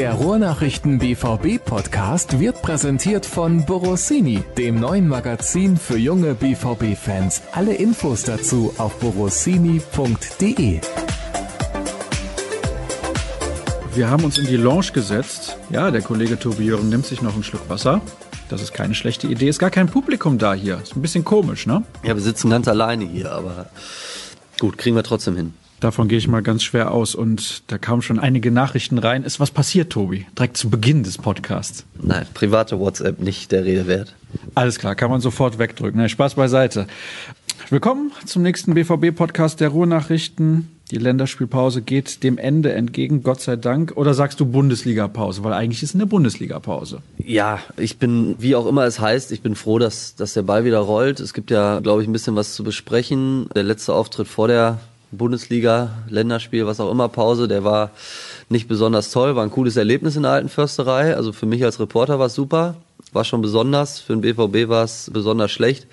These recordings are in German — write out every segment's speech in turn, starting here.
Der Ruhrnachrichten BVB Podcast wird präsentiert von Borossini, dem neuen Magazin für junge BVB Fans. Alle Infos dazu auf borossini.de. Wir haben uns in die Lounge gesetzt. Ja, der Kollege Tobi Jören nimmt sich noch einen Schluck Wasser. Das ist keine schlechte Idee. Ist gar kein Publikum da hier. Ist ein bisschen komisch, ne? Ja, wir sitzen ganz alleine hier, aber gut, kriegen wir trotzdem hin. Davon gehe ich mal ganz schwer aus. Und da kamen schon einige Nachrichten rein. Ist was passiert, Tobi? Direkt zu Beginn des Podcasts. Nein, private WhatsApp nicht der Rede wert. Alles klar, kann man sofort wegdrücken. Na, Spaß beiseite. Willkommen zum nächsten BVB-Podcast der Ruhrnachrichten. Die Länderspielpause geht dem Ende entgegen, Gott sei Dank. Oder sagst du Bundesliga-Pause? Weil eigentlich ist eine Bundesliga-Pause. Ja, ich bin, wie auch immer es heißt, ich bin froh, dass, dass der Ball wieder rollt. Es gibt ja, glaube ich, ein bisschen was zu besprechen. Der letzte Auftritt vor der Bundesliga, Länderspiel, was auch immer, Pause, der war nicht besonders toll, war ein cooles Erlebnis in der alten Försterei. Also für mich als Reporter war es super, war schon besonders, für den BVB war es besonders schlecht.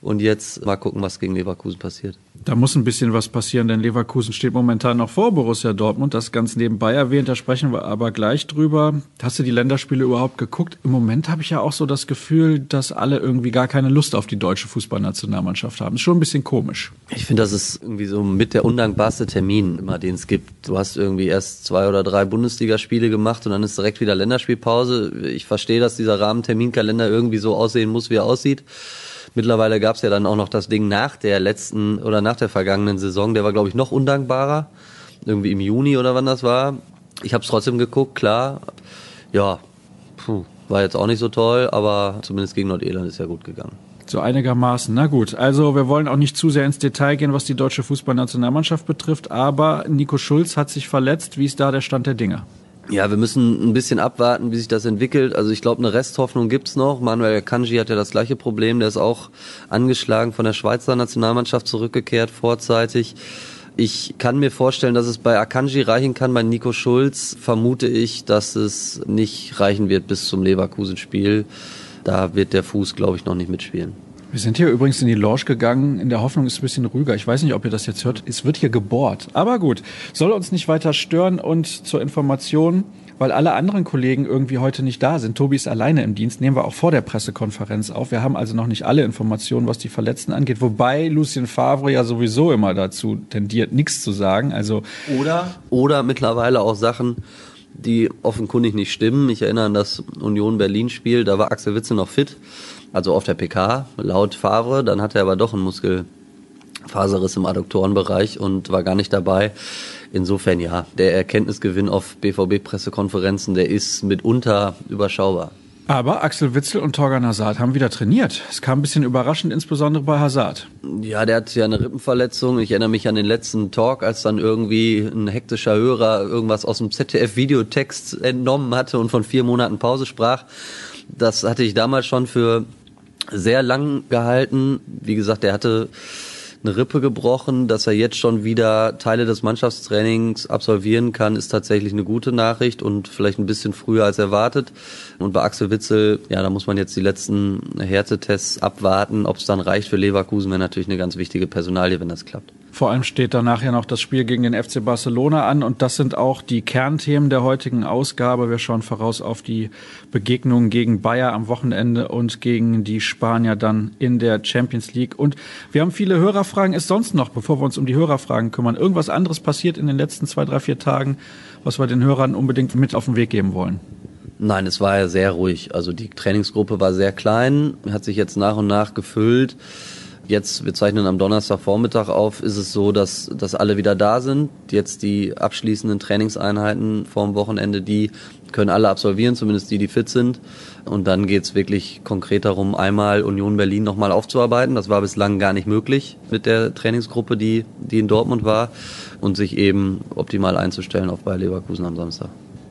Und jetzt mal gucken, was gegen Leverkusen passiert. Da muss ein bisschen was passieren, denn Leverkusen steht momentan noch vor Borussia Dortmund. Das ganz nebenbei erwähnt, da sprechen wir aber gleich drüber. Hast du die Länderspiele überhaupt geguckt? Im Moment habe ich ja auch so das Gefühl, dass alle irgendwie gar keine Lust auf die deutsche Fußballnationalmannschaft haben. Ist schon ein bisschen komisch. Ich finde, das ist irgendwie so mit der undankbarste Termin, immer den es gibt. Du hast irgendwie erst zwei oder drei Bundesligaspiele gemacht und dann ist direkt wieder Länderspielpause. Ich verstehe, dass dieser Rahmenterminkalender irgendwie so aussehen muss, wie er aussieht. Mittlerweile gab es ja dann auch noch das Ding nach der letzten oder nach der vergangenen Saison. Der war, glaube ich, noch undankbarer. Irgendwie im Juni oder wann das war. Ich habe es trotzdem geguckt, klar. Ja, puh, war jetzt auch nicht so toll, aber zumindest gegen Nordirland ist ja gut gegangen. So einigermaßen. Na gut, also wir wollen auch nicht zu sehr ins Detail gehen, was die deutsche Fußballnationalmannschaft betrifft, aber Nico Schulz hat sich verletzt. Wie ist da der Stand der Dinge? Ja, wir müssen ein bisschen abwarten, wie sich das entwickelt. Also ich glaube, eine Resthoffnung gibt's noch. Manuel Kanji hat ja das gleiche Problem. Der ist auch angeschlagen von der Schweizer Nationalmannschaft zurückgekehrt vorzeitig. Ich kann mir vorstellen, dass es bei Akanji reichen kann. Bei Nico Schulz vermute ich, dass es nicht reichen wird bis zum Leverkusen-Spiel. Da wird der Fuß, glaube ich, noch nicht mitspielen. Wir sind hier übrigens in die Lounge gegangen. In der Hoffnung ist es ein bisschen ruhiger. Ich weiß nicht, ob ihr das jetzt hört. Es wird hier gebohrt. Aber gut, soll uns nicht weiter stören. Und zur Information, weil alle anderen Kollegen irgendwie heute nicht da sind. Tobi ist alleine im Dienst. Nehmen wir auch vor der Pressekonferenz auf. Wir haben also noch nicht alle Informationen, was die Verletzten angeht. Wobei Lucien Favre ja sowieso immer dazu tendiert, nichts zu sagen. Also oder oder mittlerweile auch Sachen, die offenkundig nicht stimmen. Ich erinnere an das Union Berlin Spiel. Da war Axel Witzel noch fit also auf der PK, laut Favre. Dann hatte er aber doch einen Muskelfaserriss im Adduktorenbereich und war gar nicht dabei. Insofern ja, der Erkenntnisgewinn auf BVB-Pressekonferenzen, der ist mitunter überschaubar. Aber Axel Witzel und Torgan Hazard haben wieder trainiert. Es kam ein bisschen überraschend, insbesondere bei Hazard. Ja, der hat ja eine Rippenverletzung. Ich erinnere mich an den letzten Talk, als dann irgendwie ein hektischer Hörer irgendwas aus dem ZDF-Videotext entnommen hatte und von vier Monaten Pause sprach. Das hatte ich damals schon für sehr lang gehalten. Wie gesagt, er hatte eine Rippe gebrochen, dass er jetzt schon wieder Teile des Mannschaftstrainings absolvieren kann, ist tatsächlich eine gute Nachricht und vielleicht ein bisschen früher als erwartet. Und bei Axel Witzel, ja, da muss man jetzt die letzten Härtetests abwarten. Ob es dann reicht für Leverkusen, wäre natürlich eine ganz wichtige Personalie, wenn das klappt. Vor allem steht danach ja noch das Spiel gegen den FC Barcelona an und das sind auch die Kernthemen der heutigen Ausgabe. Wir schauen voraus auf die Begegnung gegen Bayer am Wochenende und gegen die Spanier dann in der Champions League. Und wir haben viele Hörerfragen. Ist sonst noch, bevor wir uns um die Hörerfragen kümmern, irgendwas anderes passiert in den letzten zwei, drei, vier Tagen, was wir den Hörern unbedingt mit auf den Weg geben wollen? Nein, es war ja sehr ruhig. Also die Trainingsgruppe war sehr klein, hat sich jetzt nach und nach gefüllt. Jetzt, wir zeichnen am Donnerstagvormittag auf, ist es so, dass, dass alle wieder da sind. Jetzt die abschließenden Trainingseinheiten vorm Wochenende, die können alle absolvieren, zumindest die, die fit sind. Und dann geht's wirklich konkret darum, einmal Union Berlin nochmal aufzuarbeiten. Das war bislang gar nicht möglich mit der Trainingsgruppe, die, die in Dortmund war. Und sich eben optimal einzustellen auf Bayer Leverkusen am Samstag.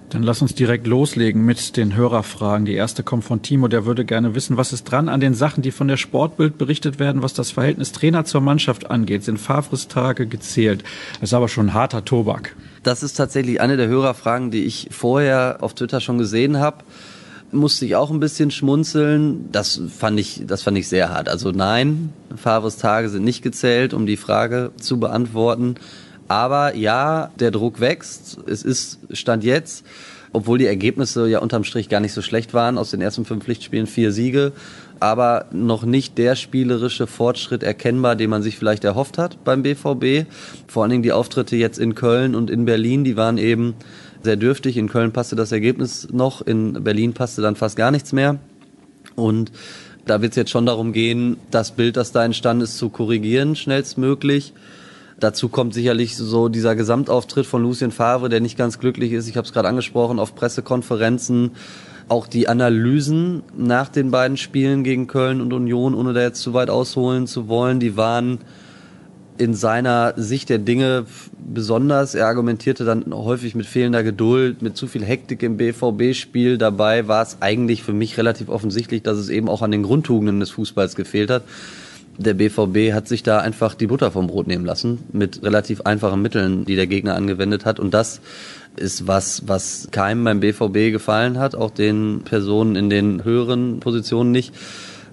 Dann lass uns direkt loslegen mit den Hörerfragen. Die erste kommt von Timo, der würde gerne wissen, was ist dran an den Sachen, die von der Sportbild berichtet werden, was das Verhältnis Trainer zur Mannschaft angeht. Sind Favres Tage gezählt? Das ist aber schon harter Tobak. Das ist tatsächlich eine der Hörerfragen, die ich vorher auf Twitter schon gesehen habe. Musste ich auch ein bisschen schmunzeln. Das fand ich, das fand ich sehr hart. Also nein, Favres Tage sind nicht gezählt, um die Frage zu beantworten. Aber ja, der Druck wächst. Es ist Stand jetzt obwohl die Ergebnisse ja unterm Strich gar nicht so schlecht waren. Aus den ersten fünf Pflichtspielen vier Siege, aber noch nicht der spielerische Fortschritt erkennbar, den man sich vielleicht erhofft hat beim BVB. Vor allen Dingen die Auftritte jetzt in Köln und in Berlin, die waren eben sehr dürftig. In Köln passte das Ergebnis noch, in Berlin passte dann fast gar nichts mehr. Und da wird es jetzt schon darum gehen, das Bild, das da entstanden ist, zu korrigieren, schnellstmöglich. Dazu kommt sicherlich so dieser Gesamtauftritt von Lucien Favre, der nicht ganz glücklich ist. Ich habe es gerade angesprochen, auf Pressekonferenzen. Auch die Analysen nach den beiden Spielen gegen Köln und Union, ohne da jetzt zu weit ausholen zu wollen, die waren in seiner Sicht der Dinge besonders. Er argumentierte dann häufig mit fehlender Geduld, mit zu viel Hektik im BVB-Spiel. Dabei war es eigentlich für mich relativ offensichtlich, dass es eben auch an den Grundtugenden des Fußballs gefehlt hat. Der BVB hat sich da einfach die Butter vom Brot nehmen lassen mit relativ einfachen Mitteln, die der Gegner angewendet hat. Und das ist was, was keinem beim BVB gefallen hat, auch den Personen in den höheren Positionen nicht.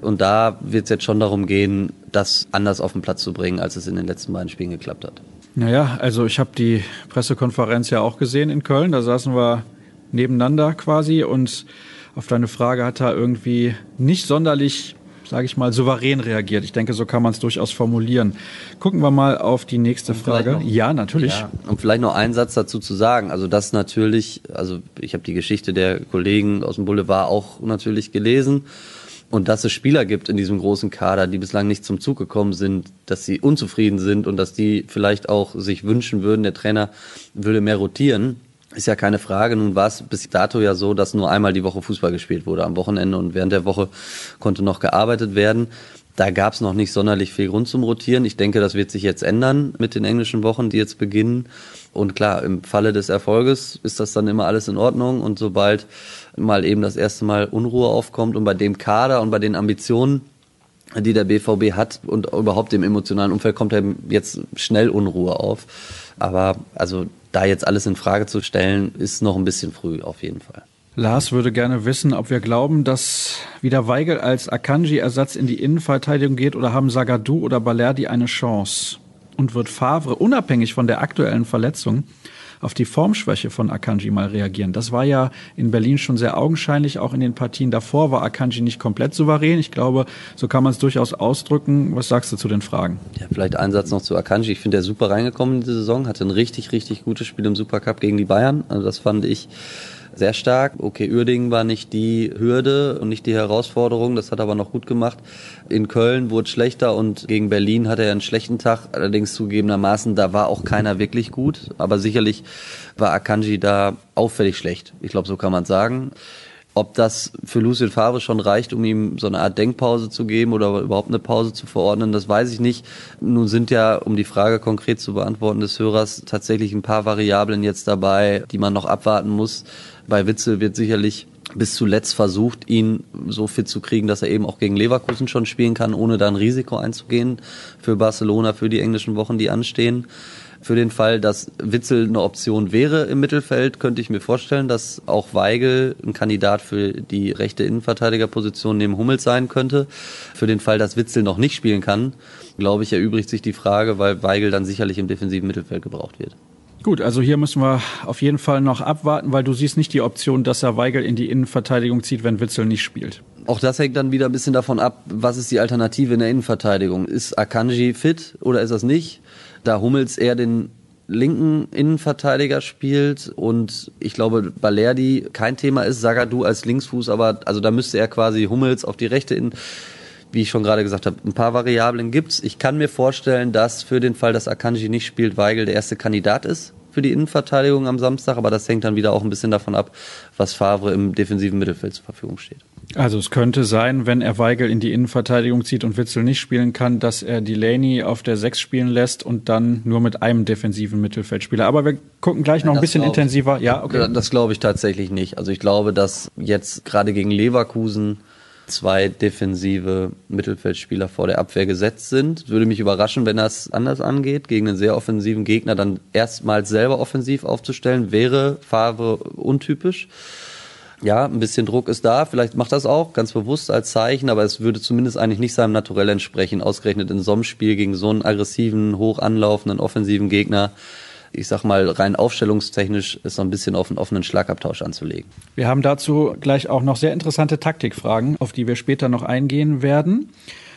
Und da wird es jetzt schon darum gehen, das anders auf den Platz zu bringen, als es in den letzten beiden Spielen geklappt hat. Naja, also ich habe die Pressekonferenz ja auch gesehen in Köln. Da saßen wir nebeneinander quasi und auf deine Frage hat er irgendwie nicht sonderlich, sage ich mal, souverän reagiert. Ich denke, so kann man es durchaus formulieren. Gucken wir mal auf die nächste Frage. Noch, ja, natürlich. Ja, um vielleicht noch einen Satz dazu zu sagen. Also das natürlich, also ich habe die Geschichte der Kollegen aus dem Boulevard auch natürlich gelesen. Und dass es Spieler gibt in diesem großen Kader, die bislang nicht zum Zug gekommen sind, dass sie unzufrieden sind und dass die vielleicht auch sich wünschen würden, der Trainer würde mehr rotieren, ist ja keine Frage. Nun war es bis dato ja so, dass nur einmal die Woche Fußball gespielt wurde am Wochenende und während der Woche konnte noch gearbeitet werden. Da gab es noch nicht sonderlich viel Grund zum Rotieren. Ich denke, das wird sich jetzt ändern mit den englischen Wochen, die jetzt beginnen. Und klar, im Falle des Erfolges ist das dann immer alles in Ordnung. Und sobald mal eben das erste Mal Unruhe aufkommt und bei dem Kader und bei den Ambitionen, die der BVB hat und überhaupt im emotionalen Umfeld kommt eben jetzt schnell Unruhe auf. Aber also da jetzt alles in Frage zu stellen, ist noch ein bisschen früh auf jeden Fall. Lars würde gerne wissen, ob wir glauben, dass wieder Weigel als Akanji-Ersatz in die Innenverteidigung geht oder haben Sagadou oder Balerdi eine Chance? Und wird Favre unabhängig von der aktuellen Verletzung auf die Formschwäche von Akanji mal reagieren. Das war ja in Berlin schon sehr augenscheinlich. Auch in den Partien davor war Akanji nicht komplett souverän. Ich glaube, so kann man es durchaus ausdrücken. Was sagst du zu den Fragen? Ja, vielleicht ein Satz noch zu Akanji. Ich finde, er super reingekommen in die Saison, hatte ein richtig, richtig gutes Spiel im Supercup gegen die Bayern. Also das fand ich sehr stark. Okay, Uerdingen war nicht die Hürde und nicht die Herausforderung, das hat er aber noch gut gemacht. In Köln wurde schlechter und gegen Berlin hatte er einen schlechten Tag, allerdings zugegebenermaßen, da war auch keiner wirklich gut, aber sicherlich war Akanji da auffällig schlecht. Ich glaube, so kann man sagen. Ob das für Lucien Favre schon reicht, um ihm so eine Art Denkpause zu geben oder überhaupt eine Pause zu verordnen, das weiß ich nicht. Nun sind ja, um die Frage konkret zu beantworten des Hörers, tatsächlich ein paar Variablen jetzt dabei, die man noch abwarten muss. Bei Witzel wird sicherlich bis zuletzt versucht, ihn so fit zu kriegen, dass er eben auch gegen Leverkusen schon spielen kann, ohne da ein Risiko einzugehen für Barcelona, für die englischen Wochen, die anstehen. Für den Fall, dass Witzel eine Option wäre im Mittelfeld, könnte ich mir vorstellen, dass auch Weigel ein Kandidat für die rechte Innenverteidigerposition neben Hummels sein könnte. Für den Fall, dass Witzel noch nicht spielen kann, glaube ich, erübrigt sich die Frage, weil Weigel dann sicherlich im defensiven Mittelfeld gebraucht wird. Gut, also hier müssen wir auf jeden Fall noch abwarten, weil du siehst nicht die Option, dass er Weigel in die Innenverteidigung zieht, wenn Witzel nicht spielt. Auch das hängt dann wieder ein bisschen davon ab, was ist die Alternative in der Innenverteidigung? Ist Akanji fit oder ist das nicht? Da Hummels eher den linken Innenverteidiger spielt und ich glaube Balerdi kein Thema ist, Sagadu als Linksfuß, aber also da müsste er quasi Hummels auf die rechte Innen wie ich schon gerade gesagt habe, ein paar Variablen gibt's. Ich kann mir vorstellen, dass für den Fall, dass Akanji nicht spielt, Weigel der erste Kandidat ist für die Innenverteidigung am Samstag, aber das hängt dann wieder auch ein bisschen davon ab, was Favre im defensiven Mittelfeld zur Verfügung steht. Also es könnte sein, wenn er Weigel in die Innenverteidigung zieht und Witzel nicht spielen kann, dass er Delaney auf der 6 spielen lässt und dann nur mit einem defensiven Mittelfeldspieler. Aber wir gucken gleich noch ein bisschen intensiver. Ja, okay. Das glaube ich tatsächlich nicht. Also ich glaube, dass jetzt gerade gegen Leverkusen zwei defensive Mittelfeldspieler vor der Abwehr gesetzt sind. Würde mich überraschen, wenn das anders angeht, gegen einen sehr offensiven Gegner dann erstmals selber offensiv aufzustellen, wäre Favre untypisch. Ja, ein bisschen Druck ist da, vielleicht macht das auch ganz bewusst als Zeichen, aber es würde zumindest eigentlich nicht seinem Naturell entsprechen, ausgerechnet in so einem Spiel gegen so einen aggressiven, hoch anlaufenden, offensiven Gegner ich sag mal, rein aufstellungstechnisch ist so ein bisschen auf einen offenen Schlagabtausch anzulegen. Wir haben dazu gleich auch noch sehr interessante Taktikfragen, auf die wir später noch eingehen werden.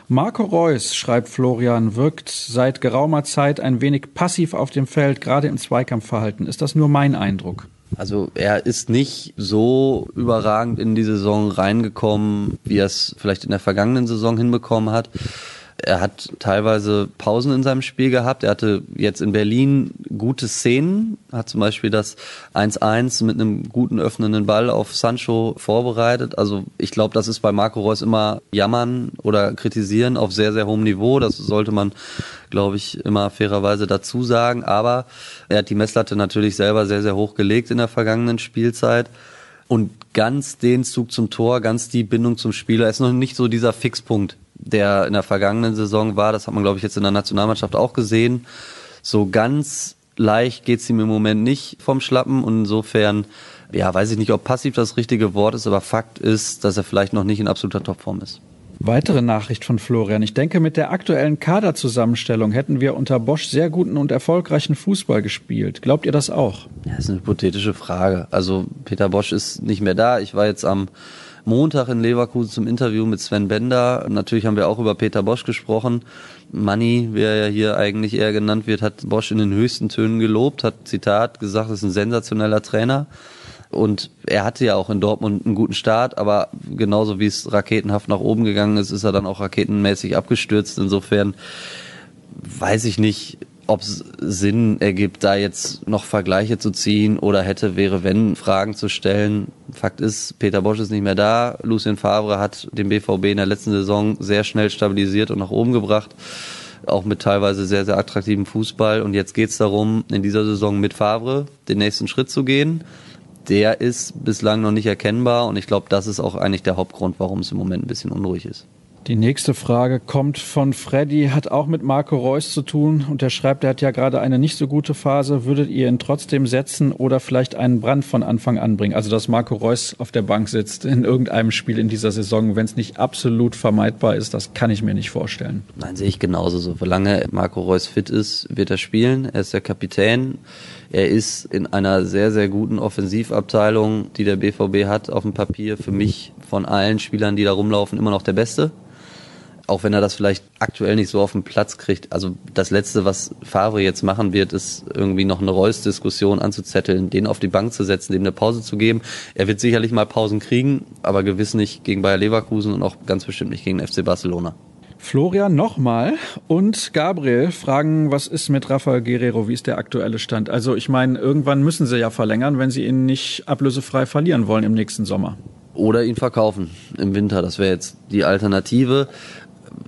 Marco Reus, schreibt Florian, wirkt seit geraumer Zeit ein wenig passiv auf dem Feld, gerade im Zweikampfverhalten. Ist das nur mein Eindruck? Also er ist nicht so überragend in die Saison reingekommen, wie er es vielleicht in der vergangenen Saison hinbekommen hat. Er hat teilweise Pausen in seinem Spiel gehabt. Er hatte jetzt in Berlin gute Szenen, hat zum Beispiel das 1-1 mit einem guten öffnenden Ball auf Sancho vorbereitet. Also ich glaube, das ist bei Marco Reus immer jammern oder kritisieren auf sehr, sehr hohem Niveau. Das sollte man, glaube ich, immer fairerweise dazu sagen. Aber er hat die Messlatte natürlich selber sehr, sehr hoch gelegt in der vergangenen Spielzeit. Und ganz den Zug zum Tor, ganz die Bindung zum Spieler ist noch nicht so dieser Fixpunkt der in der vergangenen Saison war. Das hat man, glaube ich, jetzt in der Nationalmannschaft auch gesehen. So ganz leicht geht's ihm im Moment nicht vom Schlappen und insofern, ja, weiß ich nicht, ob passiv das richtige Wort ist, aber Fakt ist, dass er vielleicht noch nicht in absoluter Topform ist. Weitere Nachricht von Florian. Ich denke, mit der aktuellen Kaderzusammenstellung hätten wir unter Bosch sehr guten und erfolgreichen Fußball gespielt. Glaubt ihr das auch? Ja, das ist eine hypothetische Frage. Also Peter Bosch ist nicht mehr da. Ich war jetzt am Montag in Leverkusen zum Interview mit Sven Bender. Natürlich haben wir auch über Peter Bosch gesprochen. Manni, wie er ja hier eigentlich eher genannt wird, hat Bosch in den höchsten Tönen gelobt, hat Zitat gesagt, ist ein sensationeller Trainer. Und er hatte ja auch in Dortmund einen guten Start, aber genauso wie es raketenhaft nach oben gegangen ist, ist er dann auch raketenmäßig abgestürzt. Insofern weiß ich nicht, ob es Sinn ergibt, da jetzt noch Vergleiche zu ziehen oder hätte, wäre, wenn, Fragen zu stellen. Fakt ist, Peter Bosch ist nicht mehr da. Lucien Favre hat den BVB in der letzten Saison sehr schnell stabilisiert und nach oben gebracht. Auch mit teilweise sehr, sehr attraktivem Fußball. Und jetzt geht es darum, in dieser Saison mit Favre den nächsten Schritt zu gehen. Der ist bislang noch nicht erkennbar und ich glaube, das ist auch eigentlich der Hauptgrund, warum es im Moment ein bisschen unruhig ist. Die nächste Frage kommt von Freddy, hat auch mit Marco Reus zu tun und er schreibt, er hat ja gerade eine nicht so gute Phase. Würdet ihr ihn trotzdem setzen oder vielleicht einen Brand von Anfang an bringen? Also, dass Marco Reus auf der Bank sitzt in irgendeinem Spiel in dieser Saison, wenn es nicht absolut vermeidbar ist, das kann ich mir nicht vorstellen. Nein, sehe ich genauso so. Solange Marco Reus fit ist, wird er spielen. Er ist der Kapitän. Er ist in einer sehr, sehr guten Offensivabteilung, die der BVB hat, auf dem Papier für mich von allen Spielern, die da rumlaufen, immer noch der Beste auch wenn er das vielleicht aktuell nicht so auf den Platz kriegt. Also das Letzte, was Favre jetzt machen wird, ist irgendwie noch eine Reus-Diskussion anzuzetteln, den auf die Bank zu setzen, dem eine Pause zu geben. Er wird sicherlich mal Pausen kriegen, aber gewiss nicht gegen Bayer Leverkusen und auch ganz bestimmt nicht gegen FC Barcelona. Florian nochmal und Gabriel fragen, was ist mit Rafael Guerrero? Wie ist der aktuelle Stand? Also ich meine, irgendwann müssen sie ja verlängern, wenn sie ihn nicht ablösefrei verlieren wollen im nächsten Sommer. Oder ihn verkaufen im Winter. Das wäre jetzt die Alternative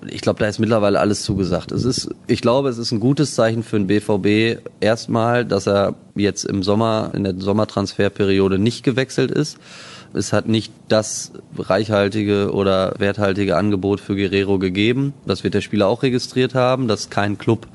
ich glaube, da ist mittlerweile alles zugesagt. Es ist, ich glaube, es ist ein gutes Zeichen für den BVB erstmal, dass er jetzt im Sommer, in der Sommertransferperiode nicht gewechselt ist. Es hat nicht das reichhaltige oder werthaltige Angebot für Guerrero gegeben. Das wird der Spieler auch registriert haben, dass kein Club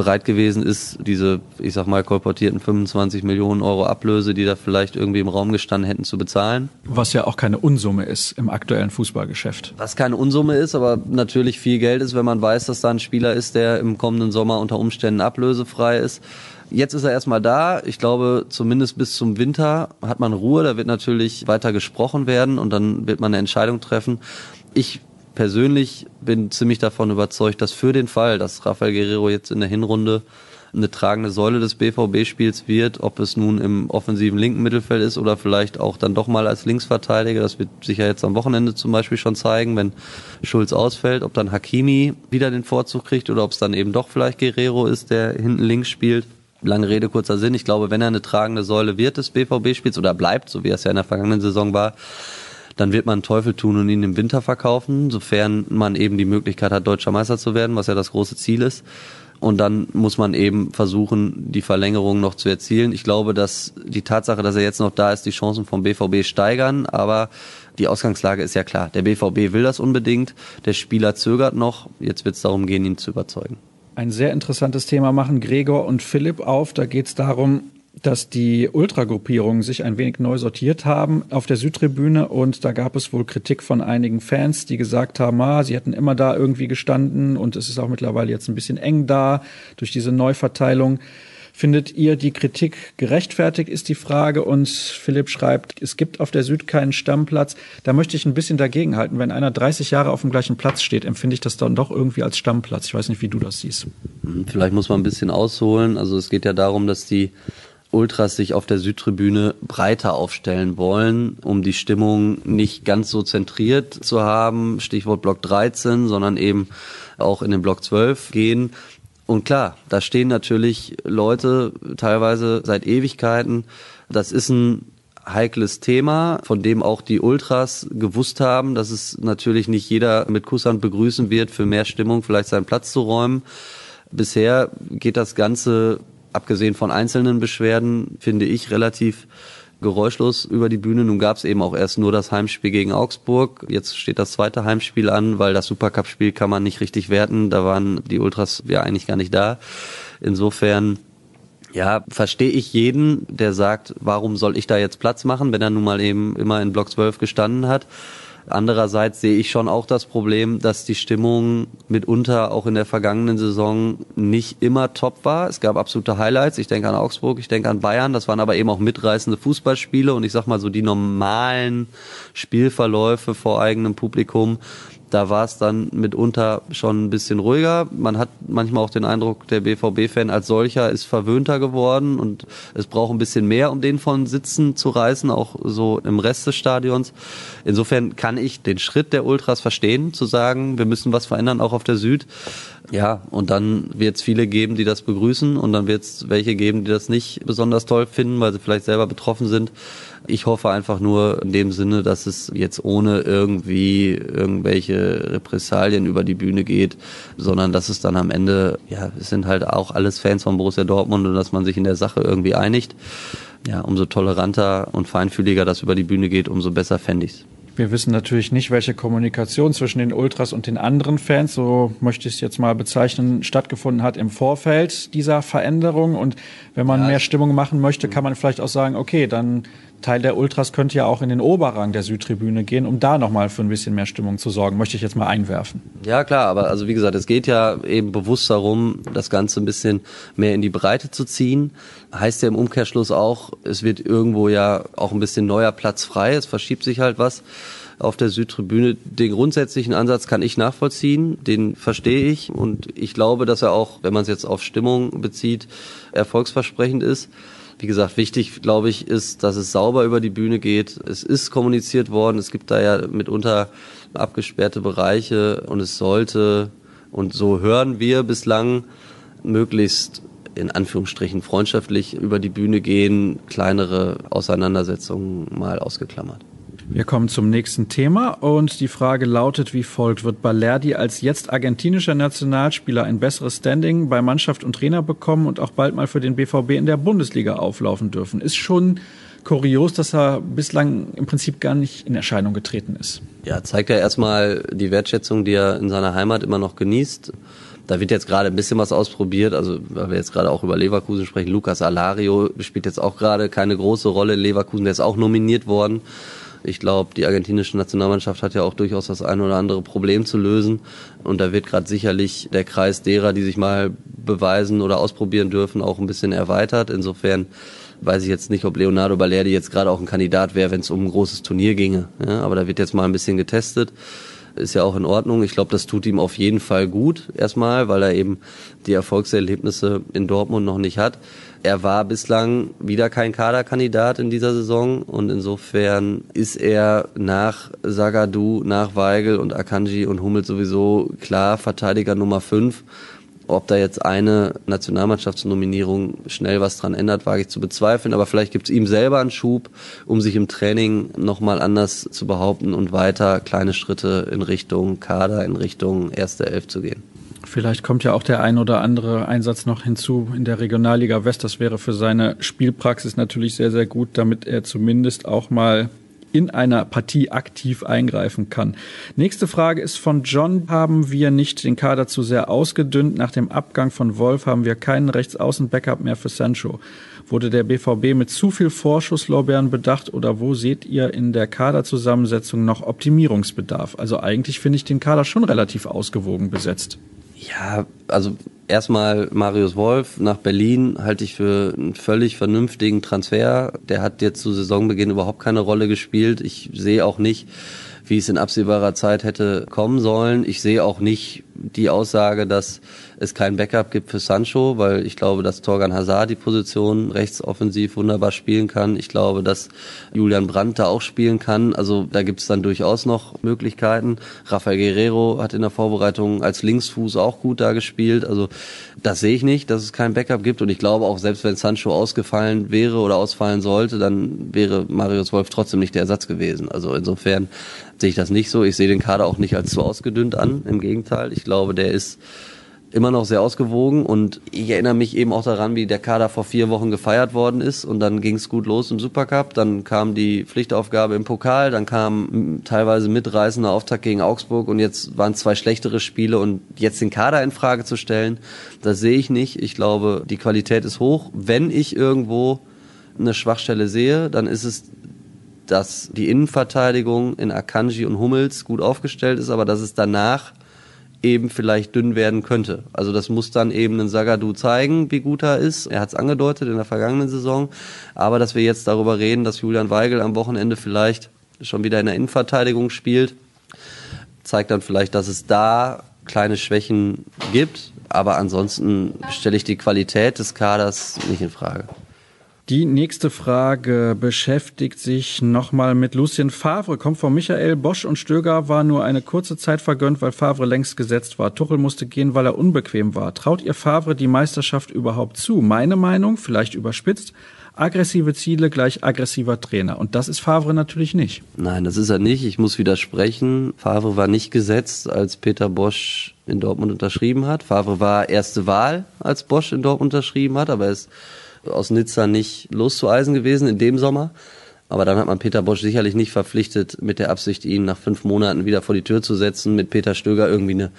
bereit gewesen ist, diese, ich sag mal, kolportierten 25 Millionen Euro Ablöse, die da vielleicht irgendwie im Raum gestanden hätten, zu bezahlen. Was ja auch keine Unsumme ist im aktuellen Fußballgeschäft. Was keine Unsumme ist, aber natürlich viel Geld ist, wenn man weiß, dass da ein Spieler ist, der im kommenden Sommer unter Umständen ablösefrei ist. Jetzt ist er erstmal da. Ich glaube, zumindest bis zum Winter hat man Ruhe. Da wird natürlich weiter gesprochen werden und dann wird man eine Entscheidung treffen. Ich persönlich bin ziemlich davon überzeugt, dass für den Fall, dass Rafael Guerrero jetzt in der Hinrunde eine tragende Säule des BVB-Spiels wird, ob es nun im offensiven linken Mittelfeld ist oder vielleicht auch dann doch mal als Linksverteidiger. Das wird sich ja jetzt am Wochenende zum Beispiel schon zeigen, wenn Schulz ausfällt, ob dann Hakimi wieder den Vorzug kriegt oder ob es dann eben doch vielleicht Guerrero ist, der hinten links spielt. Lange Rede, kurzer Sinn. Ich glaube, wenn er eine tragende Säule wird des BVB-Spiels oder bleibt, so wie es ja in der vergangenen Saison war, dann wird man Teufel tun und ihn im Winter verkaufen, sofern man eben die Möglichkeit hat, deutscher Meister zu werden, was ja das große Ziel ist. Und dann muss man eben versuchen, die Verlängerung noch zu erzielen. Ich glaube, dass die Tatsache, dass er jetzt noch da ist, die Chancen vom BVB steigern. Aber die Ausgangslage ist ja klar. Der BVB will das unbedingt. Der Spieler zögert noch. Jetzt wird es darum gehen, ihn zu überzeugen. Ein sehr interessantes Thema machen Gregor und Philipp auf. Da geht es darum, dass die Ultragruppierungen sich ein wenig neu sortiert haben auf der Südtribüne und da gab es wohl Kritik von einigen Fans, die gesagt haben, ah, sie hätten immer da irgendwie gestanden und es ist auch mittlerweile jetzt ein bisschen eng da durch diese Neuverteilung. Findet ihr die Kritik gerechtfertigt, ist die Frage. Und Philipp schreibt, es gibt auf der Süd keinen Stammplatz. Da möchte ich ein bisschen dagegenhalten. Wenn einer 30 Jahre auf dem gleichen Platz steht, empfinde ich das dann doch irgendwie als Stammplatz. Ich weiß nicht, wie du das siehst. Hm, vielleicht muss man ein bisschen ausholen. Also es geht ja darum, dass die Ultras sich auf der Südtribüne breiter aufstellen wollen, um die Stimmung nicht ganz so zentriert zu haben, Stichwort Block 13, sondern eben auch in den Block 12 gehen. Und klar, da stehen natürlich Leute teilweise seit Ewigkeiten. Das ist ein heikles Thema, von dem auch die Ultras gewusst haben, dass es natürlich nicht jeder mit Kusshand begrüßen wird, für mehr Stimmung vielleicht seinen Platz zu räumen. Bisher geht das Ganze abgesehen von einzelnen Beschwerden, finde ich relativ geräuschlos über die Bühne. Nun gab es eben auch erst nur das Heimspiel gegen Augsburg. Jetzt steht das zweite Heimspiel an, weil das Supercup-Spiel kann man nicht richtig werten. Da waren die Ultras ja eigentlich gar nicht da. Insofern ja, verstehe ich jeden, der sagt, warum soll ich da jetzt Platz machen, wenn er nun mal eben immer in Block 12 gestanden hat. Andererseits sehe ich schon auch das Problem, dass die Stimmung mitunter auch in der vergangenen Saison nicht immer top war. Es gab absolute Highlights. Ich denke an Augsburg, ich denke an Bayern. Das waren aber eben auch mitreißende Fußballspiele und ich sag mal so die normalen Spielverläufe vor eigenem Publikum da war es dann mitunter schon ein bisschen ruhiger. Man hat manchmal auch den Eindruck, der BVB-Fan als solcher ist verwöhnter geworden und es braucht ein bisschen mehr, um den von Sitzen zu reißen, auch so im Rest des Stadions. Insofern kann ich den Schritt der Ultras verstehen, zu sagen, wir müssen was verändern, auch auf der Süd. Ja, und dann wird es viele geben, die das begrüßen und dann wird es welche geben, die das nicht besonders toll finden, weil sie vielleicht selber betroffen sind. Ich hoffe einfach nur in dem Sinne, dass es jetzt ohne irgendwie irgendwelche Repressalien über die Bühne geht, sondern dass es dann am Ende, ja, es sind halt auch alles Fans von Borussia Dortmund und dass man sich in der Sache irgendwie einigt. Ja, umso toleranter und feinfühliger das über die Bühne geht, umso besser fände ich's. Wir wissen natürlich nicht, welche Kommunikation zwischen den Ultras und den anderen Fans, so möchte ich es jetzt mal bezeichnen, stattgefunden hat im Vorfeld dieser Veränderung. Und wenn man ja. mehr Stimmung machen möchte, kann man vielleicht auch sagen, okay, dann Teil der Ultras könnte ja auch in den Oberrang der Südtribüne gehen, um da nochmal für ein bisschen mehr Stimmung zu sorgen. Möchte ich jetzt mal einwerfen. Ja, klar, aber also wie gesagt, es geht ja eben bewusst darum, das Ganze ein bisschen mehr in die Breite zu ziehen. Heißt ja im Umkehrschluss auch, es wird irgendwo ja auch ein bisschen neuer Platz frei, es verschiebt sich halt was auf der Südtribüne. Den grundsätzlichen Ansatz kann ich nachvollziehen, den verstehe ich und ich glaube, dass er auch, wenn man es jetzt auf Stimmung bezieht, erfolgsversprechend ist. Wie gesagt, wichtig, glaube ich, ist, dass es sauber über die Bühne geht. Es ist kommuniziert worden. Es gibt da ja mitunter abgesperrte Bereiche und es sollte, und so hören wir bislang, möglichst in Anführungsstrichen freundschaftlich über die Bühne gehen, kleinere Auseinandersetzungen mal ausgeklammert. Wir kommen zum nächsten Thema und die Frage lautet wie folgt. Wird Balerdi als jetzt argentinischer Nationalspieler ein besseres Standing bei Mannschaft und Trainer bekommen und auch bald mal für den BVB in der Bundesliga auflaufen dürfen? Ist schon kurios, dass er bislang im Prinzip gar nicht in Erscheinung getreten ist. Ja, zeigt ja erstmal die Wertschätzung, die er in seiner Heimat immer noch genießt. Da wird jetzt gerade ein bisschen was ausprobiert, also weil wir jetzt gerade auch über Leverkusen sprechen. Lukas Alario spielt jetzt auch gerade keine große Rolle in Leverkusen, der ist auch nominiert worden. Ich glaube, die argentinische Nationalmannschaft hat ja auch durchaus das ein oder andere Problem zu lösen. Und da wird gerade sicherlich der Kreis derer, die sich mal beweisen oder ausprobieren dürfen, auch ein bisschen erweitert. Insofern weiß ich jetzt nicht, ob Leonardo Balerdi jetzt gerade auch ein Kandidat wäre, wenn es um ein großes Turnier ginge. Ja, aber da wird jetzt mal ein bisschen getestet. Ist ja auch in Ordnung. Ich glaube, das tut ihm auf jeden Fall gut, erstmal, weil er eben die Erfolgserlebnisse in Dortmund noch nicht hat. Er war bislang wieder kein Kaderkandidat in dieser Saison und insofern ist er nach Sagadu, nach Weigel und Akanji und Hummel sowieso klar Verteidiger Nummer 5. Ob da jetzt eine Nationalmannschaftsnominierung schnell was dran ändert, wage ich zu bezweifeln. Aber vielleicht gibt es ihm selber einen Schub, um sich im Training nochmal anders zu behaupten und weiter kleine Schritte in Richtung Kader, in Richtung erste Elf zu gehen. Vielleicht kommt ja auch der ein oder andere Einsatz noch hinzu in der Regionalliga West. Das wäre für seine Spielpraxis natürlich sehr, sehr gut, damit er zumindest auch mal in einer Partie aktiv eingreifen kann. Nächste Frage ist von John. Haben wir nicht den Kader zu sehr ausgedünnt? Nach dem Abgang von Wolf haben wir keinen Rechtsaußen-Backup mehr für Sancho. Wurde der BVB mit zu viel Vorschusslorbeeren bedacht oder wo seht ihr in der Kaderzusammensetzung noch Optimierungsbedarf? Also eigentlich finde ich den Kader schon relativ ausgewogen besetzt. Ja, also erstmal Marius Wolf nach Berlin halte ich für einen völlig vernünftigen Transfer. Der hat jetzt zu Saisonbeginn überhaupt keine Rolle gespielt. Ich sehe auch nicht, wie es in absehbarer Zeit hätte kommen sollen. Ich sehe auch nicht die Aussage, dass es kein Backup gibt für Sancho, weil ich glaube, dass Torgan Hazard die Position rechtsoffensiv wunderbar spielen kann. Ich glaube, dass Julian Brandt da auch spielen kann. Also da gibt es dann durchaus noch Möglichkeiten. Rafael Guerrero hat in der Vorbereitung als Linksfuß auch gut da gespielt. Also das sehe ich nicht, dass es kein Backup gibt. Und ich glaube auch, selbst wenn Sancho ausgefallen wäre oder ausfallen sollte, dann wäre Marius Wolf trotzdem nicht der Ersatz gewesen. Also insofern sehe ich das nicht so. Ich sehe den Kader auch nicht als zu ausgedünnt an. Im Gegenteil. Ich glaube, der ist immer noch sehr ausgewogen und ich erinnere mich eben auch daran, wie der Kader vor vier Wochen gefeiert worden ist und dann ging es gut los im Supercup, dann kam die Pflichtaufgabe im Pokal, dann kam teilweise mitreißender Auftakt gegen Augsburg und jetzt waren zwei schlechtere Spiele und jetzt den Kader in Frage zu stellen, das sehe ich nicht. Ich glaube, die Qualität ist hoch. Wenn ich irgendwo eine Schwachstelle sehe, dann ist es dass die Innenverteidigung in Akanji und Hummels gut aufgestellt ist, aber dass es danach eben vielleicht dünn werden könnte. Also das muss dann eben ein Sagadu zeigen, wie gut er ist. Er hat es angedeutet in der vergangenen Saison. Aber dass wir jetzt darüber reden, dass Julian Weigel am Wochenende vielleicht schon wieder in der Innenverteidigung spielt, zeigt dann vielleicht, dass es da kleine Schwächen gibt. Aber ansonsten stelle ich die Qualität des Kaders nicht in Frage. Die nächste Frage beschäftigt sich nochmal mit Lucien Favre. Kommt von Michael Bosch und Stöger war nur eine kurze Zeit vergönnt, weil Favre längst gesetzt war. Tuchel musste gehen, weil er unbequem war. Traut ihr Favre die Meisterschaft überhaupt zu? Meine Meinung, vielleicht überspitzt, aggressive Ziele gleich aggressiver Trainer. Und das ist Favre natürlich nicht. Nein, das ist er nicht. Ich muss widersprechen. Favre war nicht gesetzt, als Peter Bosch in Dortmund unterschrieben hat. Favre war erste Wahl, als Bosch in Dortmund unterschrieben hat, aber er ist aus Nizza nicht loszueisen gewesen in dem Sommer. Aber dann hat man Peter Bosch sicherlich nicht verpflichtet mit der Absicht, ihn nach fünf Monaten wieder vor die Tür zu setzen, mit Peter Stöger irgendwie eine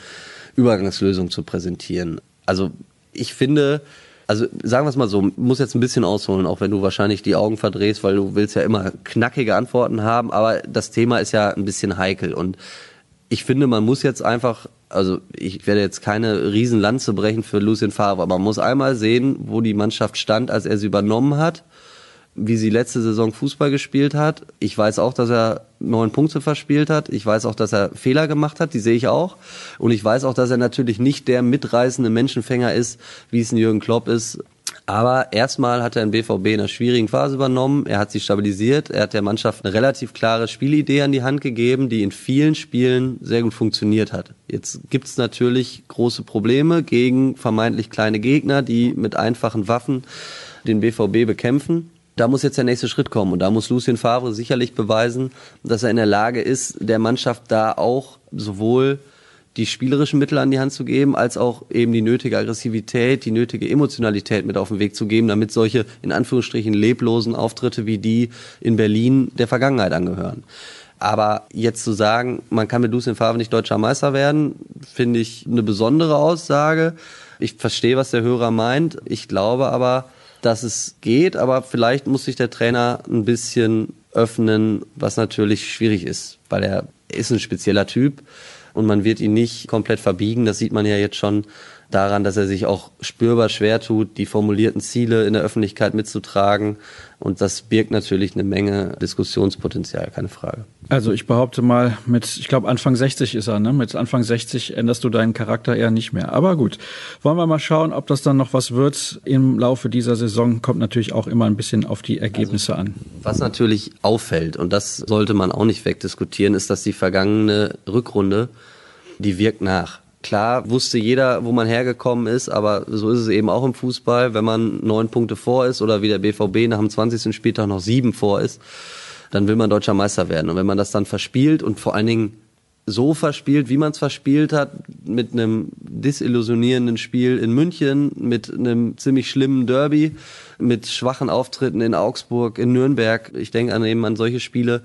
Übergangslösung zu präsentieren. Also ich finde, also sagen wir es mal so, muss jetzt ein bisschen ausholen, auch wenn du wahrscheinlich die Augen verdrehst, weil du willst ja immer knackige Antworten haben, aber das Thema ist ja ein bisschen heikel und ich finde, man muss jetzt einfach, also ich werde jetzt keine Riesenlanze brechen für Lucien Favre, aber man muss einmal sehen, wo die Mannschaft stand, als er sie übernommen hat, wie sie letzte Saison Fußball gespielt hat. Ich weiß auch, dass er neun Punkte verspielt hat. Ich weiß auch, dass er Fehler gemacht hat, die sehe ich auch. Und ich weiß auch, dass er natürlich nicht der mitreißende Menschenfänger ist, wie es ein Jürgen Klopp ist. Aber erstmal hat er den BVB in einer schwierigen Phase übernommen. Er hat sie stabilisiert. Er hat der Mannschaft eine relativ klare Spielidee an die Hand gegeben, die in vielen Spielen sehr gut funktioniert hat. Jetzt gibt es natürlich große Probleme gegen vermeintlich kleine Gegner, die mit einfachen Waffen den BVB bekämpfen. Da muss jetzt der nächste Schritt kommen und da muss Lucien Favre sicherlich beweisen, dass er in der Lage ist, der Mannschaft da auch sowohl die spielerischen Mittel an die Hand zu geben, als auch eben die nötige Aggressivität, die nötige Emotionalität mit auf den Weg zu geben, damit solche in Anführungsstrichen leblosen Auftritte wie die in Berlin der Vergangenheit angehören. Aber jetzt zu sagen, man kann mit Lucien Favre nicht deutscher Meister werden, finde ich eine besondere Aussage. Ich verstehe, was der Hörer meint. Ich glaube aber, dass es geht, aber vielleicht muss sich der Trainer ein bisschen öffnen, was natürlich schwierig ist, weil er ist ein spezieller Typ und man wird ihn nicht komplett verbiegen. Das sieht man ja jetzt schon daran, dass er sich auch spürbar schwer tut, die formulierten Ziele in der Öffentlichkeit mitzutragen. Und das birgt natürlich eine Menge Diskussionspotenzial, keine Frage. Also ich behaupte mal, mit, ich glaube Anfang 60 ist er, ne? Mit Anfang 60 änderst du deinen Charakter eher nicht mehr. Aber gut, wollen wir mal schauen, ob das dann noch was wird im Laufe dieser Saison. Kommt natürlich auch immer ein bisschen auf die Ergebnisse also, an. Was natürlich auffällt, und das sollte man auch nicht wegdiskutieren, ist, dass die vergangene Rückrunde, die wirkt nach. Klar wusste jeder, wo man hergekommen ist, aber so ist es eben auch im Fußball. Wenn man neun Punkte vor ist oder wie der BVB nach dem 20. Spieltag noch sieben vor ist, dann will man deutscher Meister werden. Und wenn man das dann verspielt und vor allen Dingen so verspielt, wie man es verspielt hat, mit einem disillusionierenden Spiel in München, mit einem ziemlich schlimmen Derby, mit schwachen Auftritten in Augsburg, in Nürnberg. Ich denke an eben an solche Spiele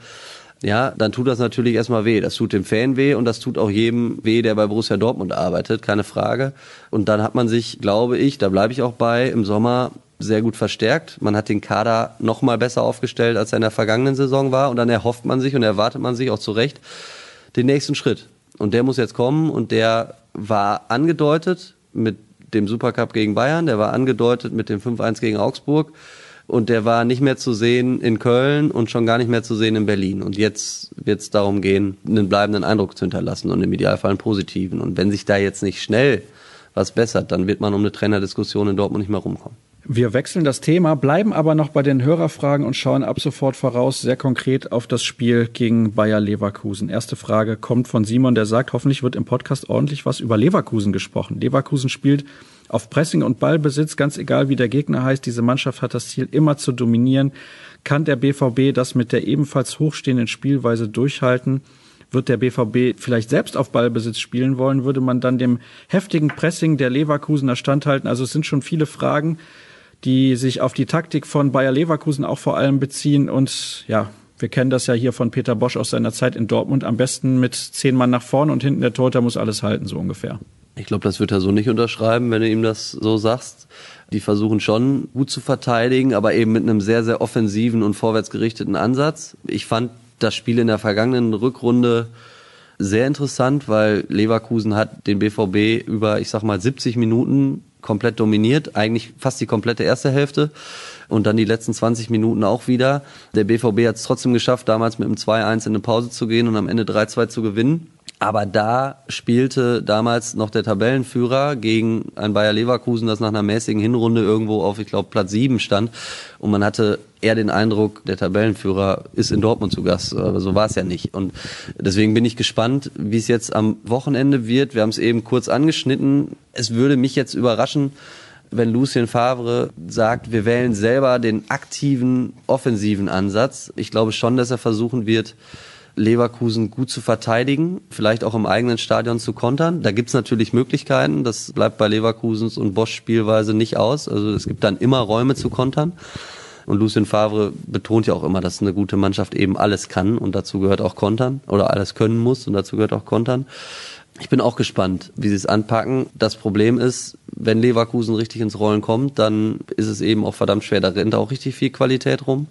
ja, dann tut das natürlich erstmal weh. Das tut dem Fan weh und das tut auch jedem weh, der bei Borussia Dortmund arbeitet, keine Frage. Und dann hat man sich, glaube ich, da bleibe ich auch bei, im Sommer sehr gut verstärkt. Man hat den Kader noch mal besser aufgestellt, als er in der vergangenen Saison war. Und dann erhofft man sich und erwartet man sich auch zu Recht den nächsten Schritt. Und der muss jetzt kommen und der war angedeutet mit dem Supercup gegen Bayern, der war angedeutet mit dem 5-1 gegen Augsburg und der war nicht mehr zu sehen in Köln und schon gar nicht mehr zu sehen in Berlin. Und jetzt wird es darum gehen, einen bleibenden Eindruck zu hinterlassen und im Idealfall einen positiven. Und wenn sich da jetzt nicht schnell was bessert, dann wird man um eine Trainerdiskussion in Dortmund nicht mehr rumkommen. Wir wechseln das Thema, bleiben aber noch bei den Hörerfragen und schauen ab sofort voraus sehr konkret auf das Spiel gegen Bayer Leverkusen. Erste Frage kommt von Simon, der sagt, hoffentlich wird im Podcast ordentlich was über Leverkusen gesprochen. Leverkusen spielt auf Pressing und Ballbesitz, ganz egal wie der Gegner heißt. Diese Mannschaft hat das Ziel, immer zu dominieren. Kann der BVB das mit der ebenfalls hochstehenden Spielweise durchhalten? Wird der BVB vielleicht selbst auf Ballbesitz spielen wollen? Würde man dann dem heftigen Pressing der Leverkusener standhalten? Also es sind schon viele Fragen die sich auf die Taktik von Bayer Leverkusen auch vor allem beziehen. Und ja, wir kennen das ja hier von Peter Bosch aus seiner Zeit in Dortmund. Am besten mit zehn Mann nach vorne und hinten der Torhüter muss alles halten, so ungefähr. Ich glaube, das wird er so nicht unterschreiben, wenn du ihm das so sagst. Die versuchen schon gut zu verteidigen, aber eben mit einem sehr, sehr offensiven und vorwärtsgerichteten Ansatz. Ich fand das Spiel in der vergangenen Rückrunde sehr interessant, weil Leverkusen hat den BVB über, ich sag mal, 70 Minuten komplett dominiert, eigentlich fast die komplette erste Hälfte und dann die letzten 20 Minuten auch wieder. Der BVB hat es trotzdem geschafft, damals mit einem 2-1 in eine Pause zu gehen und am Ende 3-2 zu gewinnen. Aber da spielte damals noch der Tabellenführer gegen ein Bayer Leverkusen, das nach einer mäßigen Hinrunde irgendwo auf, ich glaube, Platz 7 stand. Und man hatte eher den Eindruck, der Tabellenführer ist in Dortmund zu Gast. Aber so war es ja nicht. Und deswegen bin ich gespannt, wie es jetzt am Wochenende wird. Wir haben es eben kurz angeschnitten. Es würde mich jetzt überraschen, wenn Lucien Favre sagt, wir wählen selber den aktiven, offensiven Ansatz. Ich glaube schon, dass er versuchen wird, Leverkusen gut zu verteidigen, vielleicht auch im eigenen Stadion zu kontern. Da gibt's natürlich Möglichkeiten, das bleibt bei Leverkusens und Bosch Spielweise nicht aus. Also es gibt dann immer Räume zu kontern. Und Lucien Favre betont ja auch immer, dass eine gute Mannschaft eben alles kann und dazu gehört auch Kontern oder alles können muss und dazu gehört auch Kontern. Ich bin auch gespannt, wie sie es anpacken. Das Problem ist, wenn Leverkusen richtig ins Rollen kommt, dann ist es eben auch verdammt schwer. Da rennt auch richtig viel Qualität rum.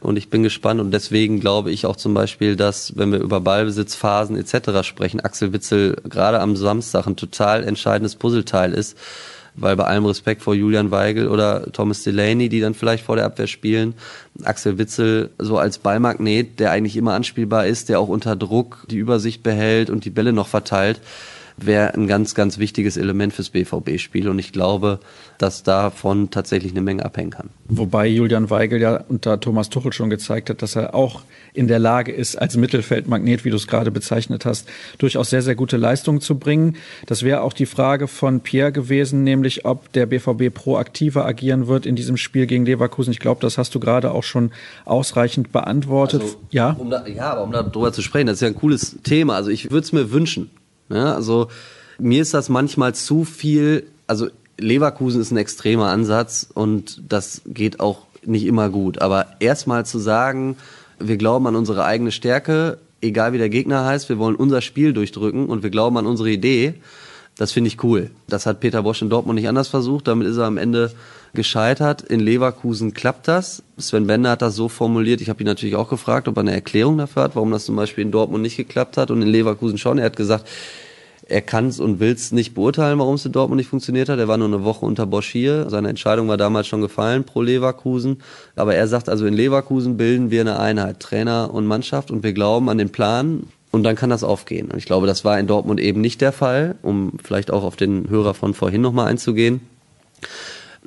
Und ich bin gespannt und deswegen glaube ich auch zum Beispiel, dass, wenn wir über Ballbesitzphasen etc. sprechen, Axel Witzel gerade am Samstag ein total entscheidendes Puzzleteil ist, weil bei allem Respekt vor Julian Weigel oder Thomas Delaney, die dann vielleicht vor der Abwehr spielen, Axel Witzel so als Ballmagnet, der eigentlich immer anspielbar ist, der auch unter Druck die Übersicht behält und die Bälle noch verteilt, wäre ein ganz, ganz wichtiges Element fürs BVB-Spiel. Und ich glaube, dass davon tatsächlich eine Menge abhängen kann. Wobei Julian Weigel ja unter Thomas Tuchel schon gezeigt hat, dass er auch in der Lage ist, als Mittelfeldmagnet, wie du es gerade bezeichnet hast, durchaus sehr, sehr gute Leistungen zu bringen. Das wäre auch die Frage von Pierre gewesen, nämlich ob der BVB proaktiver agieren wird in diesem Spiel gegen Leverkusen. Ich glaube, das hast du gerade auch schon ausreichend beantwortet. Also, ja? Um da, ja, aber um darüber zu sprechen, das ist ja ein cooles Thema. Also ich würde es mir wünschen. Ja, also mir ist das manchmal zu viel, also Leverkusen ist ein extremer Ansatz und das geht auch nicht immer gut. Aber erstmal zu sagen, wir glauben an unsere eigene Stärke, egal wie der Gegner heißt, wir wollen unser Spiel durchdrücken und wir glauben an unsere Idee, das finde ich cool. Das hat Peter Bosch in Dortmund nicht anders versucht, damit ist er am Ende gescheitert. In Leverkusen klappt das. Sven Bender hat das so formuliert, ich habe ihn natürlich auch gefragt, ob er eine Erklärung dafür hat, warum das zum Beispiel in Dortmund nicht geklappt hat und in Leverkusen schon. Er hat gesagt, er kann es und will es nicht beurteilen, warum es in Dortmund nicht funktioniert hat. Er war nur eine Woche unter Bosch hier. Seine Entscheidung war damals schon gefallen pro Leverkusen. Aber er sagt also, in Leverkusen bilden wir eine Einheit, Trainer und Mannschaft und wir glauben an den Plan. Und dann kann das aufgehen. Und ich glaube, das war in Dortmund eben nicht der Fall, um vielleicht auch auf den Hörer von vorhin nochmal einzugehen.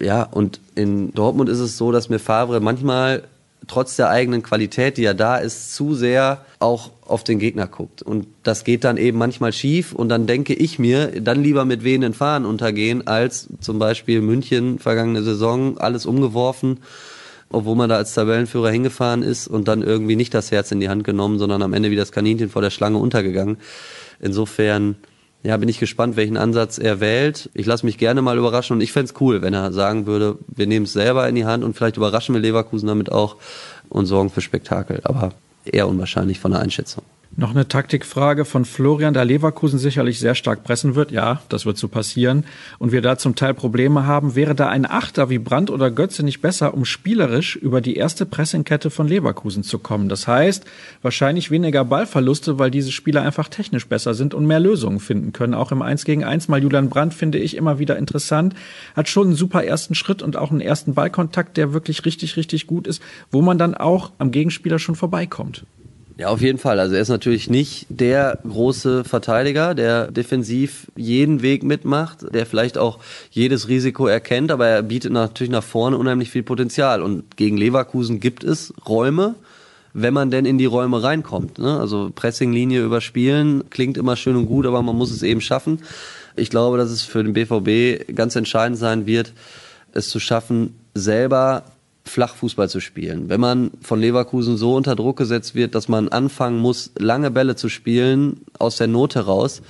Ja, und in Dortmund ist es so, dass mir Favre manchmal trotz der eigenen Qualität, die ja da ist, zu sehr auch auf den Gegner guckt. Und das geht dann eben manchmal schief und dann denke ich mir, dann lieber mit wehenden Fahnen untergehen, als zum Beispiel München vergangene Saison, alles umgeworfen, obwohl man da als Tabellenführer hingefahren ist und dann irgendwie nicht das Herz in die Hand genommen, sondern am Ende wie das Kaninchen vor der Schlange untergegangen. Insofern ja, bin ich gespannt, welchen Ansatz er wählt. Ich lasse mich gerne mal überraschen und ich fände cool, wenn er sagen würde, wir nehmen es selber in die Hand und vielleicht überraschen wir Leverkusen damit auch und sorgen für Spektakel. Aber eher unwahrscheinlich von der Einschätzung. Noch eine Taktikfrage von Florian, da Leverkusen sicherlich sehr stark pressen wird. Ja, das wird so passieren. Und wir da zum Teil Probleme haben. Wäre da ein Achter wie Brandt oder Götze nicht besser, um spielerisch über die erste Pressingkette von Leverkusen zu kommen? Das heißt, wahrscheinlich weniger Ballverluste, weil diese Spieler einfach technisch besser sind und mehr Lösungen finden können. Auch im 1 gegen 1 mal Julian Brandt finde ich immer wieder interessant. Hat schon einen super ersten Schritt und auch einen ersten Ballkontakt, der wirklich richtig, richtig gut ist, wo man dann auch am Gegenspieler schon vorbeikommt. Ja, auf jeden Fall. Also er ist natürlich nicht der große Verteidiger, der defensiv jeden Weg mitmacht, der vielleicht auch jedes Risiko erkennt, aber er bietet natürlich nach vorne unheimlich viel Potenzial. Und gegen Leverkusen gibt es Räume, wenn man denn in die Räume reinkommt. Ne? Also Pressinglinie überspielen klingt immer schön und gut, aber man muss es eben schaffen. Ich glaube, dass es für den BVB ganz entscheidend sein wird, es zu schaffen, selber Flachfußball zu spielen. Wenn man von Leverkusen so unter Druck gesetzt wird, dass man anfangen muss, lange Bälle zu spielen, aus der Not heraus,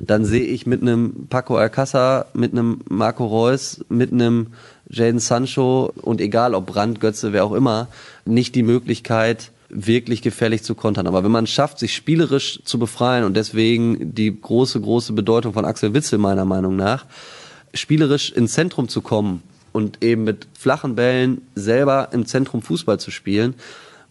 dann sehe ich mit einem Paco Alcázar, mit einem Marco Reus, mit einem Jaden Sancho und egal ob Brand, Götze, wer auch immer, nicht die Möglichkeit, wirklich gefährlich zu kontern. Aber wenn man es schafft, sich spielerisch zu befreien und deswegen die große, große Bedeutung von Axel Witzel meiner Meinung nach, spielerisch ins Zentrum zu kommen und eben mit flachen Bällen selber im Zentrum Fußball zu spielen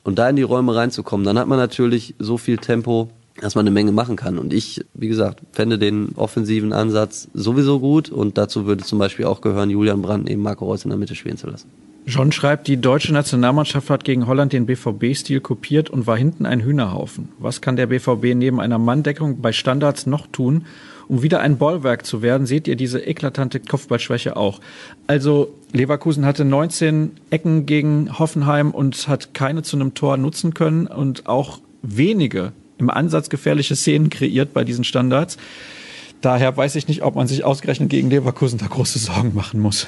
und da in die Räume reinzukommen, dann hat man natürlich so viel Tempo, dass man eine Menge machen kann. Und ich, wie gesagt, fände den offensiven Ansatz sowieso gut und dazu würde zum Beispiel auch gehören, Julian Brandt neben Marco Reus in der Mitte spielen zu lassen. John schreibt, die deutsche Nationalmannschaft hat gegen Holland den BVB-Stil kopiert und war hinten ein Hühnerhaufen. Was kann der BVB neben einer Manndeckung bei Standards noch tun, um wieder ein Bollwerk zu werden, seht ihr diese eklatante Kopfballschwäche auch. Also Leverkusen hatte 19 Ecken gegen Hoffenheim und hat keine zu einem Tor nutzen können und auch wenige im Ansatz gefährliche Szenen kreiert bei diesen Standards. Daher weiß ich nicht, ob man sich ausgerechnet gegen Leverkusen da große Sorgen machen muss.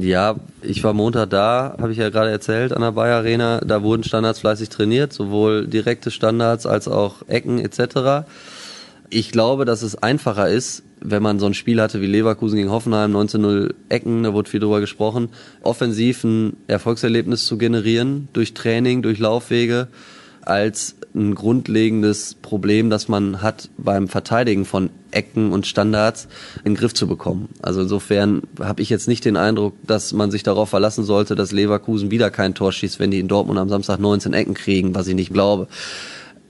Ja, ich war Montag da, habe ich ja gerade erzählt, an der Bayer Arena. Da wurden Standards fleißig trainiert, sowohl direkte Standards als auch Ecken etc. Ich glaube, dass es einfacher ist, wenn man so ein Spiel hatte wie Leverkusen gegen Hoffenheim, 19-0 Ecken, da wurde viel drüber gesprochen, offensiv ein Erfolgserlebnis zu generieren durch Training, durch Laufwege, als ein grundlegendes Problem, das man hat beim Verteidigen von Ecken und Standards in den Griff zu bekommen. Also insofern habe ich jetzt nicht den Eindruck, dass man sich darauf verlassen sollte, dass Leverkusen wieder kein Tor schießt, wenn die in Dortmund am Samstag 19 Ecken kriegen, was ich nicht glaube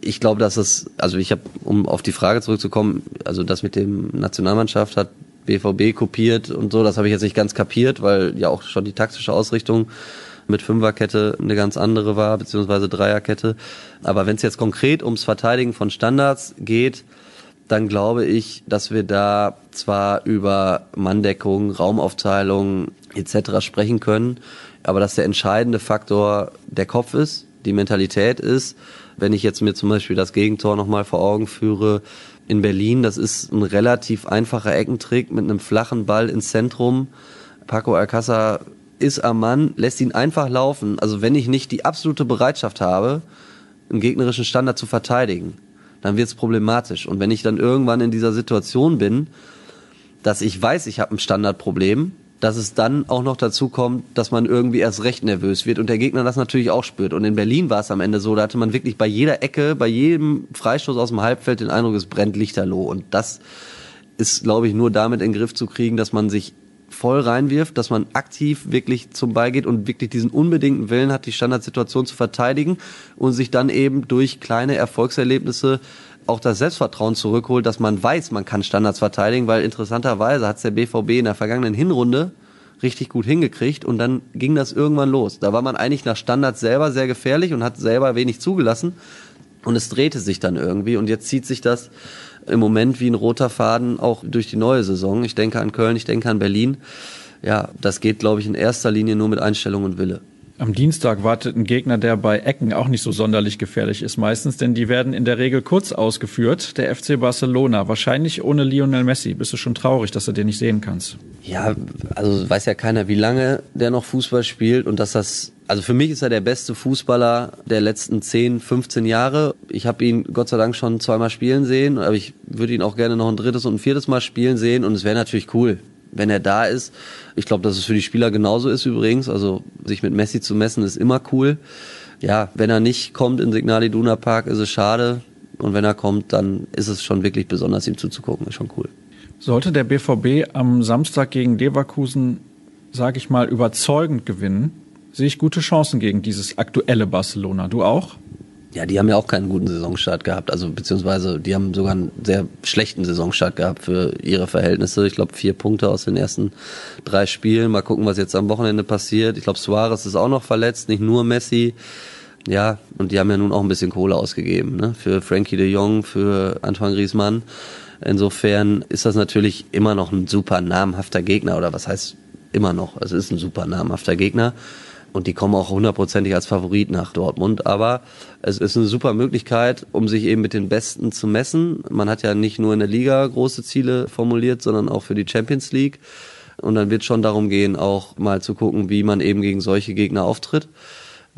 ich glaube, dass es, also ich habe, um auf die Frage zurückzukommen, also das mit dem Nationalmannschaft hat BVB kopiert und so, das habe ich jetzt nicht ganz kapiert, weil ja auch schon die taktische Ausrichtung mit Fünferkette eine ganz andere war, beziehungsweise Dreierkette. Aber wenn es jetzt konkret ums Verteidigen von Standards geht, dann glaube ich, dass wir da zwar über Manndeckung, Raumaufteilung etc. sprechen können, aber dass der entscheidende Faktor der Kopf ist, die Mentalität ist wenn ich jetzt mir zum Beispiel das Gegentor nochmal vor Augen führe, in Berlin, das ist ein relativ einfacher Eckentrick mit einem flachen Ball ins Zentrum. Paco Alcázar ist am Mann, lässt ihn einfach laufen. Also wenn ich nicht die absolute Bereitschaft habe, einen gegnerischen Standard zu verteidigen, dann wird es problematisch. Und wenn ich dann irgendwann in dieser Situation bin, dass ich weiß, ich habe ein Standardproblem, dass es dann auch noch dazu kommt, dass man irgendwie erst recht nervös wird und der Gegner das natürlich auch spürt. Und in Berlin war es am Ende so, da hatte man wirklich bei jeder Ecke, bei jedem Freistoß aus dem Halbfeld den Eindruck, es brennt Lichterloh. Und das ist, glaube ich, nur damit in den Griff zu kriegen, dass man sich voll reinwirft, dass man aktiv wirklich zum Ball geht und wirklich diesen unbedingten Willen hat, die Standardsituation zu verteidigen und sich dann eben durch kleine Erfolgserlebnisse auch das Selbstvertrauen zurückholt, dass man weiß, man kann Standards verteidigen, weil interessanterweise hat es der BVB in der vergangenen Hinrunde richtig gut hingekriegt und dann ging das irgendwann los. Da war man eigentlich nach Standards selber sehr gefährlich und hat selber wenig zugelassen und es drehte sich dann irgendwie und jetzt zieht sich das im Moment wie ein roter Faden auch durch die neue Saison. Ich denke an Köln, ich denke an Berlin. Ja, das geht, glaube ich, in erster Linie nur mit Einstellung und Wille. Am Dienstag wartet ein Gegner, der bei Ecken auch nicht so sonderlich gefährlich ist meistens, denn die werden in der Regel kurz ausgeführt. Der FC Barcelona, wahrscheinlich ohne Lionel Messi. Bist du schon traurig, dass du den nicht sehen kannst? Ja, also weiß ja keiner, wie lange der noch Fußball spielt und dass das also für mich ist er der beste Fußballer der letzten 10, 15 Jahre. Ich habe ihn Gott sei Dank schon zweimal spielen sehen, aber ich würde ihn auch gerne noch ein drittes und ein viertes Mal spielen sehen und es wäre natürlich cool, wenn er da ist. Ich glaube, dass es für die Spieler genauso ist übrigens. Also sich mit Messi zu messen ist immer cool. Ja, wenn er nicht kommt in Signal Iduna Park, ist es schade. Und wenn er kommt, dann ist es schon wirklich besonders, ihm zuzugucken. Ist schon cool. Sollte der BVB am Samstag gegen Leverkusen, sage ich mal, überzeugend gewinnen, sehe ich gute Chancen gegen dieses aktuelle Barcelona. Du auch? Ja, die haben ja auch keinen guten Saisonstart gehabt. Also beziehungsweise die haben sogar einen sehr schlechten Saisonstart gehabt für ihre Verhältnisse. Ich glaube vier Punkte aus den ersten drei Spielen. Mal gucken, was jetzt am Wochenende passiert. Ich glaube Suarez ist auch noch verletzt, nicht nur Messi. Ja, und die haben ja nun auch ein bisschen Kohle ausgegeben, ne? Für Frankie de Jong, für Antoine Griezmann. Insofern ist das natürlich immer noch ein super namhafter Gegner oder was heißt immer noch? Es ist ein super namhafter Gegner und die kommen auch hundertprozentig als Favorit nach Dortmund. Aber es ist eine super Möglichkeit, um sich eben mit den Besten zu messen. Man hat ja nicht nur in der Liga große Ziele formuliert, sondern auch für die Champions League. Und dann wird schon darum gehen, auch mal zu gucken, wie man eben gegen solche Gegner auftritt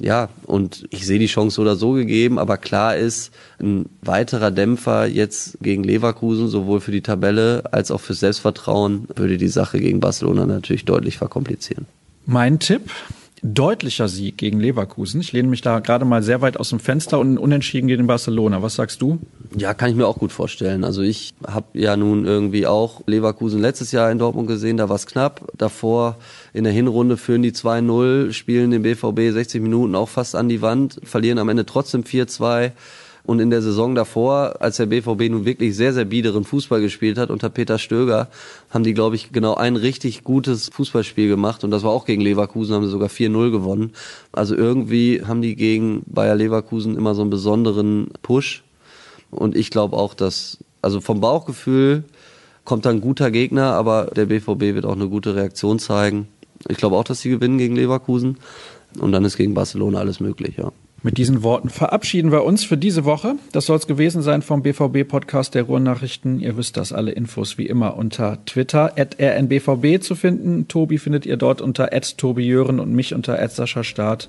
ja, und ich sehe die Chance oder so gegeben, aber klar ist, ein weiterer Dämpfer jetzt gegen Leverkusen, sowohl für die Tabelle als auch fürs Selbstvertrauen, würde die Sache gegen Barcelona natürlich deutlich verkomplizieren. Mein Tipp, deutlicher Sieg gegen Leverkusen. Ich lehne mich da gerade mal sehr weit aus dem Fenster und unentschieden gegen Barcelona. Was sagst du? Ja, kann ich mir auch gut vorstellen. Also ich habe ja nun irgendwie auch Leverkusen letztes Jahr in Dortmund gesehen, da war es knapp. Davor in der Hinrunde führen die 2-0, spielen den BVB 60 Minuten auch fast an die Wand, verlieren am Ende trotzdem 4-2. Und in der Saison davor, als der BVB nun wirklich sehr, sehr biederen Fußball gespielt hat unter Peter Stöger, haben die, glaube ich, genau ein richtig gutes Fußballspiel gemacht. Und das war auch gegen Leverkusen, haben sie sogar 4-0 gewonnen. Also irgendwie haben die gegen Bayer Leverkusen immer so einen besonderen Push. Und ich glaube auch, dass, also vom Bauchgefühl kommt da ein guter Gegner, aber der BVB wird auch eine gute Reaktion zeigen. Ich glaube auch, dass sie gewinnen gegen Leverkusen. Und dann ist gegen Barcelona alles möglich, ja. Mit diesen Worten verabschieden wir uns für diese Woche. Das soll es gewesen sein vom BVB-Podcast der Ruhrnachrichten. Ihr wisst das, alle Infos wie immer unter Twitter, at rnbvb zu finden. Tobi findet ihr dort unter tobijören und mich unter at Sascha Start.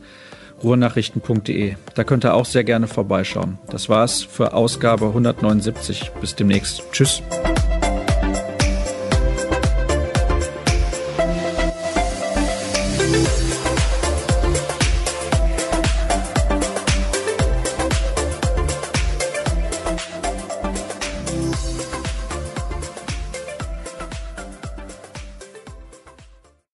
Ruhrnachrichten.de. Da könnt ihr auch sehr gerne vorbeischauen. Das war's für Ausgabe 179. Bis demnächst. Tschüss.